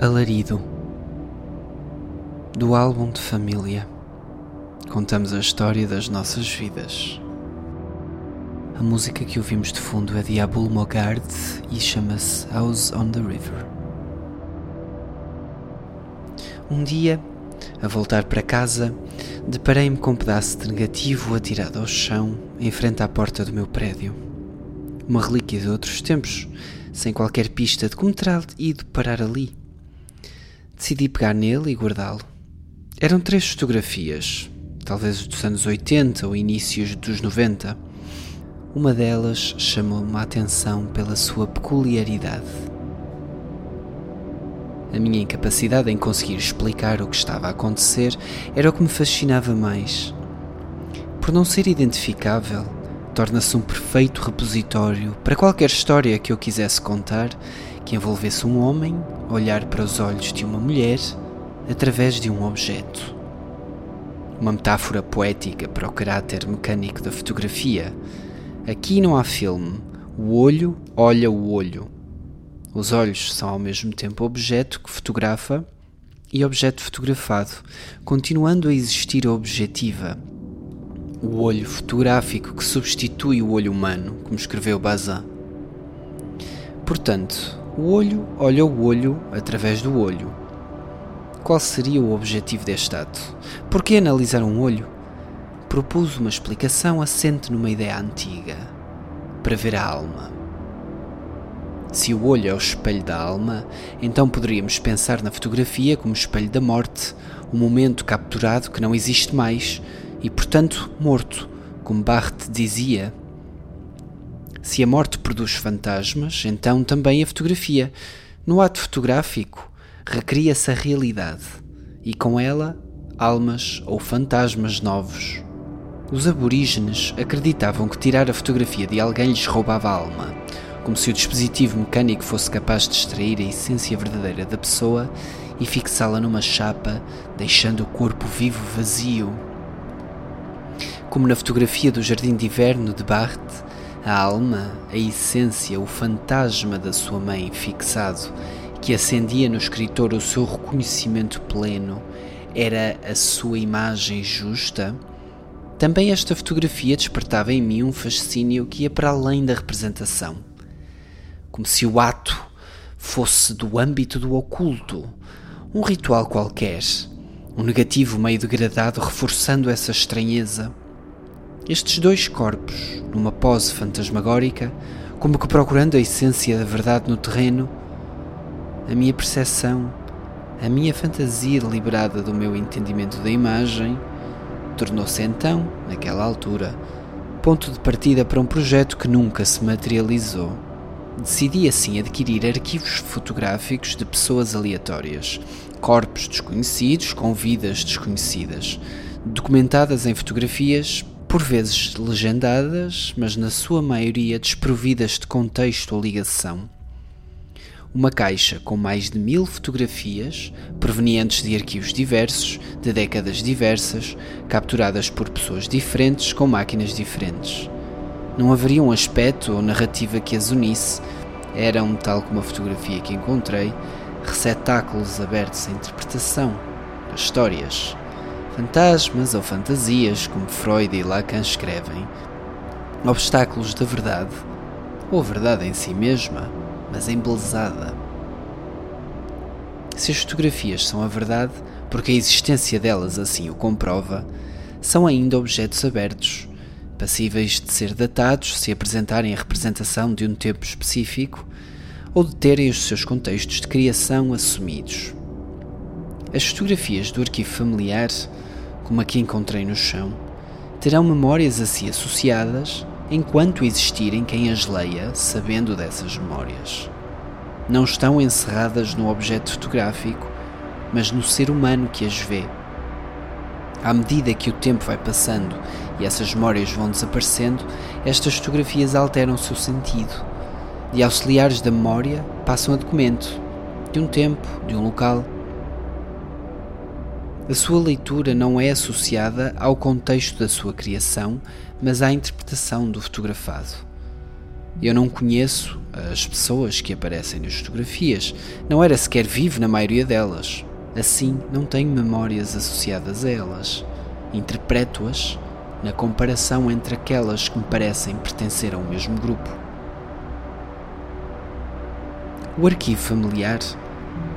Alarido do álbum de família contamos a história das nossas vidas. A música que ouvimos de fundo é de Abul Mogard e chama-se House on the River. Um dia, a voltar para casa, deparei-me com um pedaço de negativo atirado ao chão em frente à porta do meu prédio. Uma relíquia de outros tempos, sem qualquer pista de como terá ido parar ali. Decidi pegar nele e guardá-lo. Eram três fotografias, talvez dos anos 80 ou inícios dos 90. Uma delas chamou-me a atenção pela sua peculiaridade. A minha incapacidade em conseguir explicar o que estava a acontecer era o que me fascinava mais. Por não ser identificável, torna-se um perfeito repositório para qualquer história que eu quisesse contar que envolvesse um homem olhar para os olhos de uma mulher através de um objeto. Uma metáfora poética para o caráter mecânico da fotografia. Aqui não há filme. O olho olha o olho. Os olhos são ao mesmo tempo objeto que fotografa e objeto fotografado, continuando a existir a objetiva. O olho fotográfico que substitui o olho humano, como escreveu Bazin. Portanto, o olho olha o olho através do olho. Qual seria o objetivo deste ato? Por que analisar um olho? Propus uma explicação assente numa ideia antiga, para ver a alma. Se o olho é o espelho da alma, então poderíamos pensar na fotografia como espelho da morte, um momento capturado que não existe mais e, portanto, morto, como Barthes dizia se a morte produz fantasmas, então também a fotografia. No ato fotográfico, recria-se a realidade e com ela almas ou fantasmas novos. Os aborígenes acreditavam que tirar a fotografia de alguém lhes roubava a alma, como se o dispositivo mecânico fosse capaz de extrair a essência verdadeira da pessoa e fixá-la numa chapa, deixando o corpo vivo vazio. Como na fotografia do Jardim de Inverno de Barthes, a alma, a essência, o fantasma da sua mãe fixado, que acendia no escritor o seu reconhecimento pleno, era a sua imagem justa? Também esta fotografia despertava em mim um fascínio que ia para além da representação. Como se o ato fosse do âmbito do oculto, um ritual qualquer, um negativo meio degradado reforçando essa estranheza estes dois corpos, numa pose fantasmagórica, como que procurando a essência da verdade no terreno, a minha percepção, a minha fantasia liberada do meu entendimento da imagem, tornou-se então, naquela altura, ponto de partida para um projeto que nunca se materializou. Decidi assim adquirir arquivos fotográficos de pessoas aleatórias, corpos desconhecidos com vidas desconhecidas, documentadas em fotografias por vezes legendadas, mas na sua maioria desprovidas de contexto ou ligação. Uma caixa com mais de mil fotografias, provenientes de arquivos diversos, de décadas diversas, capturadas por pessoas diferentes com máquinas diferentes. Não haveria um aspecto ou narrativa que as unisse, eram, tal como a fotografia que encontrei, receptáculos abertos à interpretação, a histórias fantasmas ou fantasias, como Freud e Lacan escrevem, obstáculos da verdade, ou a verdade em si mesma, mas embelezada. Se as fotografias são a verdade, porque a existência delas assim o comprova, são ainda objetos abertos, passíveis de ser datados se apresentarem a representação de um tempo específico ou de terem os seus contextos de criação assumidos. As fotografias do arquivo familiar como a que encontrei no chão, terão memórias a si associadas enquanto existirem quem as leia sabendo dessas memórias. Não estão encerradas no objeto fotográfico, mas no ser humano que as vê. À medida que o tempo vai passando e essas memórias vão desaparecendo, estas fotografias alteram o seu sentido. De auxiliares da memória passam a documento, de um tempo, de um local, a sua leitura não é associada ao contexto da sua criação, mas à interpretação do fotografado. Eu não conheço as pessoas que aparecem nas fotografias, não era sequer vivo na maioria delas. Assim, não tenho memórias associadas a elas. Interpreto-as na comparação entre aquelas que me parecem pertencer ao mesmo grupo. O arquivo familiar,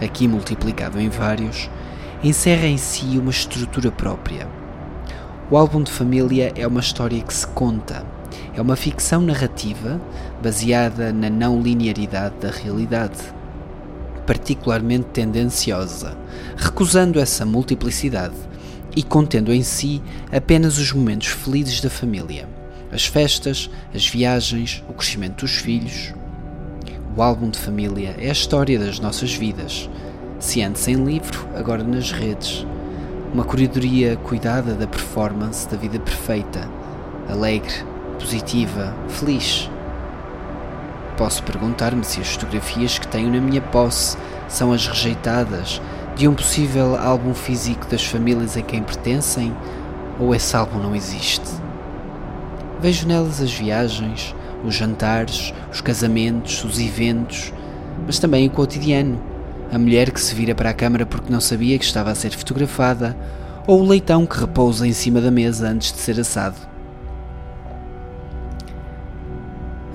aqui multiplicado em vários, encerra em si uma estrutura própria. O álbum de família é uma história que se conta, é uma ficção narrativa baseada na não linearidade da realidade, particularmente tendenciosa, recusando essa multiplicidade e contendo em si apenas os momentos felizes da família, as festas, as viagens, o crescimento dos filhos. O álbum de família é a história das nossas vidas, se antes em livro, agora nas redes. Uma curadoria cuidada da performance da vida perfeita, alegre, positiva, feliz. Posso perguntar-me se as fotografias que tenho na minha posse são as rejeitadas de um possível álbum físico das famílias a quem pertencem ou esse álbum não existe. Vejo nelas as viagens, os jantares, os casamentos, os eventos, mas também o cotidiano. A mulher que se vira para a câmara porque não sabia que estava a ser fotografada, ou o leitão que repousa em cima da mesa antes de ser assado.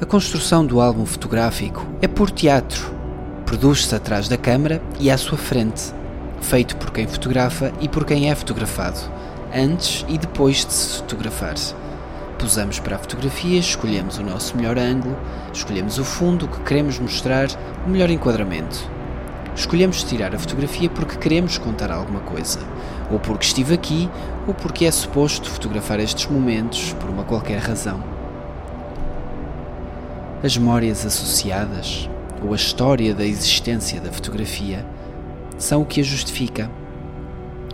A construção do álbum fotográfico é por teatro. Produz-se atrás da câmara e à sua frente feito por quem fotografa e por quem é fotografado, antes e depois de se fotografar. Posamos para a fotografia, escolhemos o nosso melhor ângulo, escolhemos o fundo que queremos mostrar, o melhor enquadramento. Escolhemos tirar a fotografia porque queremos contar alguma coisa, ou porque estive aqui, ou porque é suposto fotografar estes momentos por uma qualquer razão. As memórias associadas, ou a história da existência da fotografia, são o que a justifica.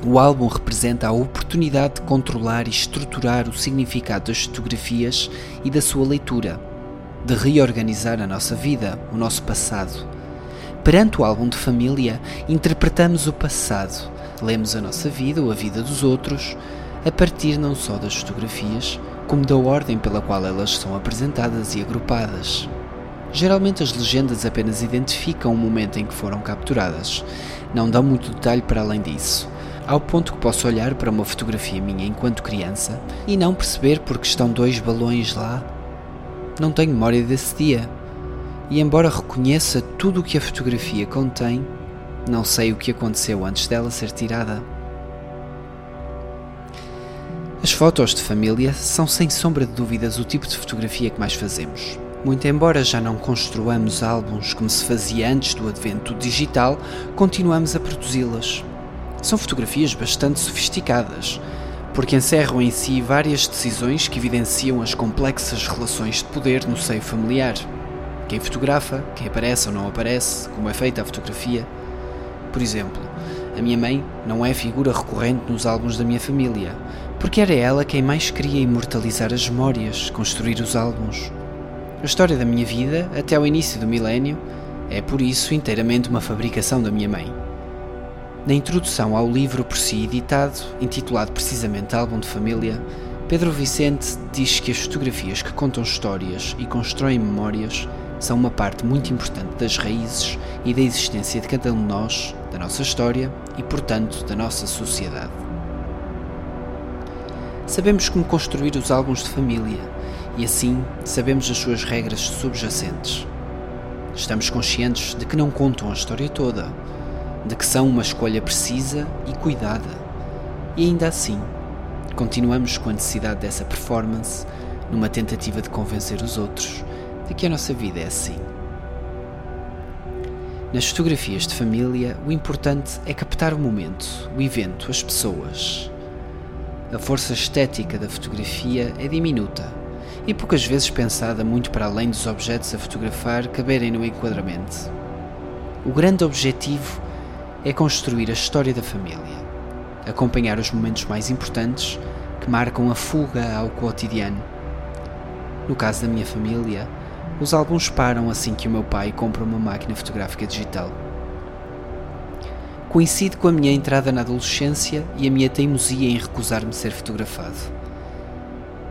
O álbum representa a oportunidade de controlar e estruturar o significado das fotografias e da sua leitura, de reorganizar a nossa vida, o nosso passado. Perante o álbum de família, interpretamos o passado, lemos a nossa vida ou a vida dos outros, a partir não só das fotografias, como da ordem pela qual elas são apresentadas e agrupadas. Geralmente as legendas apenas identificam o momento em que foram capturadas, não dão muito detalhe para além disso, ao ponto que posso olhar para uma fotografia minha enquanto criança e não perceber porque estão dois balões lá. Não tenho memória desse dia. E embora reconheça tudo o que a fotografia contém, não sei o que aconteceu antes dela ser tirada. As fotos de família são sem sombra de dúvidas o tipo de fotografia que mais fazemos. Muito embora já não construamos álbuns como se fazia antes do advento digital, continuamos a produzi-las. São fotografias bastante sofisticadas, porque encerram em si várias decisões que evidenciam as complexas relações de poder no seio familiar. Quem fotografa, quem aparece ou não aparece, como é feita a fotografia. Por exemplo, a minha mãe não é figura recorrente nos álbuns da minha família, porque era ela quem mais queria imortalizar as memórias, construir os álbuns. A história da minha vida, até ao início do milénio, é por isso inteiramente uma fabricação da minha mãe. Na introdução ao livro por si editado, intitulado precisamente Álbum de Família, Pedro Vicente diz que as fotografias que contam histórias e constroem memórias são uma parte muito importante das raízes e da existência de cada um de nós, da nossa história e, portanto, da nossa sociedade. Sabemos como construir os álbuns de família e assim sabemos as suas regras subjacentes. Estamos conscientes de que não contam a história toda, de que são uma escolha precisa e cuidada, e ainda assim continuamos com a necessidade dessa performance numa tentativa de convencer os outros de que a nossa vida é assim. Nas fotografias de família, o importante é captar o momento, o evento, as pessoas. A força estética da fotografia é diminuta e poucas vezes pensada muito para além dos objetos a fotografar caberem no enquadramento. O grande objetivo é construir a história da família, acompanhar os momentos mais importantes que marcam a fuga ao cotidiano. No caso da minha família, os álbuns param assim que o meu pai compra uma máquina fotográfica digital. Coincide com a minha entrada na adolescência e a minha teimosia em recusar-me ser fotografado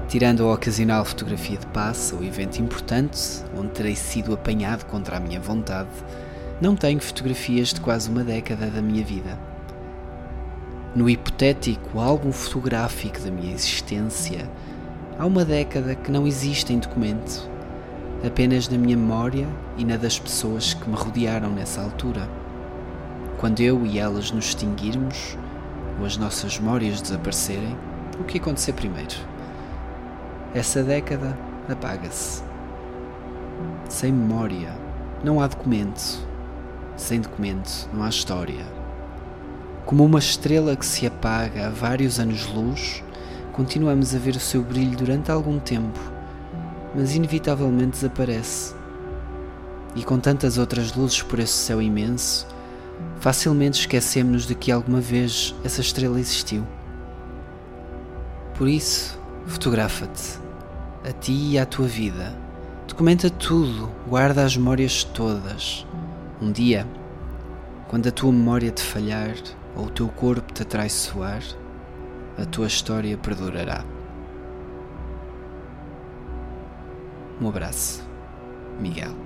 Tirando a ocasional fotografia de passe ou evento importante, onde terei sido apanhado contra a minha vontade, não tenho fotografias de quase uma década da minha vida. No hipotético álbum fotográfico da minha existência, há uma década que não existe em documento, apenas na minha memória e na das pessoas que me rodearam nessa altura. Quando eu e elas nos extinguirmos, ou as nossas memórias desaparecerem, o que acontecer primeiro? Essa década apaga-se. Sem memória, não há documento. Sem documento, não há história. Como uma estrela que se apaga a vários anos-luz, continuamos a ver o seu brilho durante algum tempo, mas inevitavelmente desaparece. E com tantas outras luzes por esse céu imenso, facilmente esquecemos de que alguma vez essa estrela existiu. Por isso, fotografa-te a ti e à tua vida. Documenta tudo, guarda as memórias todas. Um dia, quando a tua memória te falhar ou o teu corpo te atraiçoar, a tua história perdurará. Um abraço, Miguel.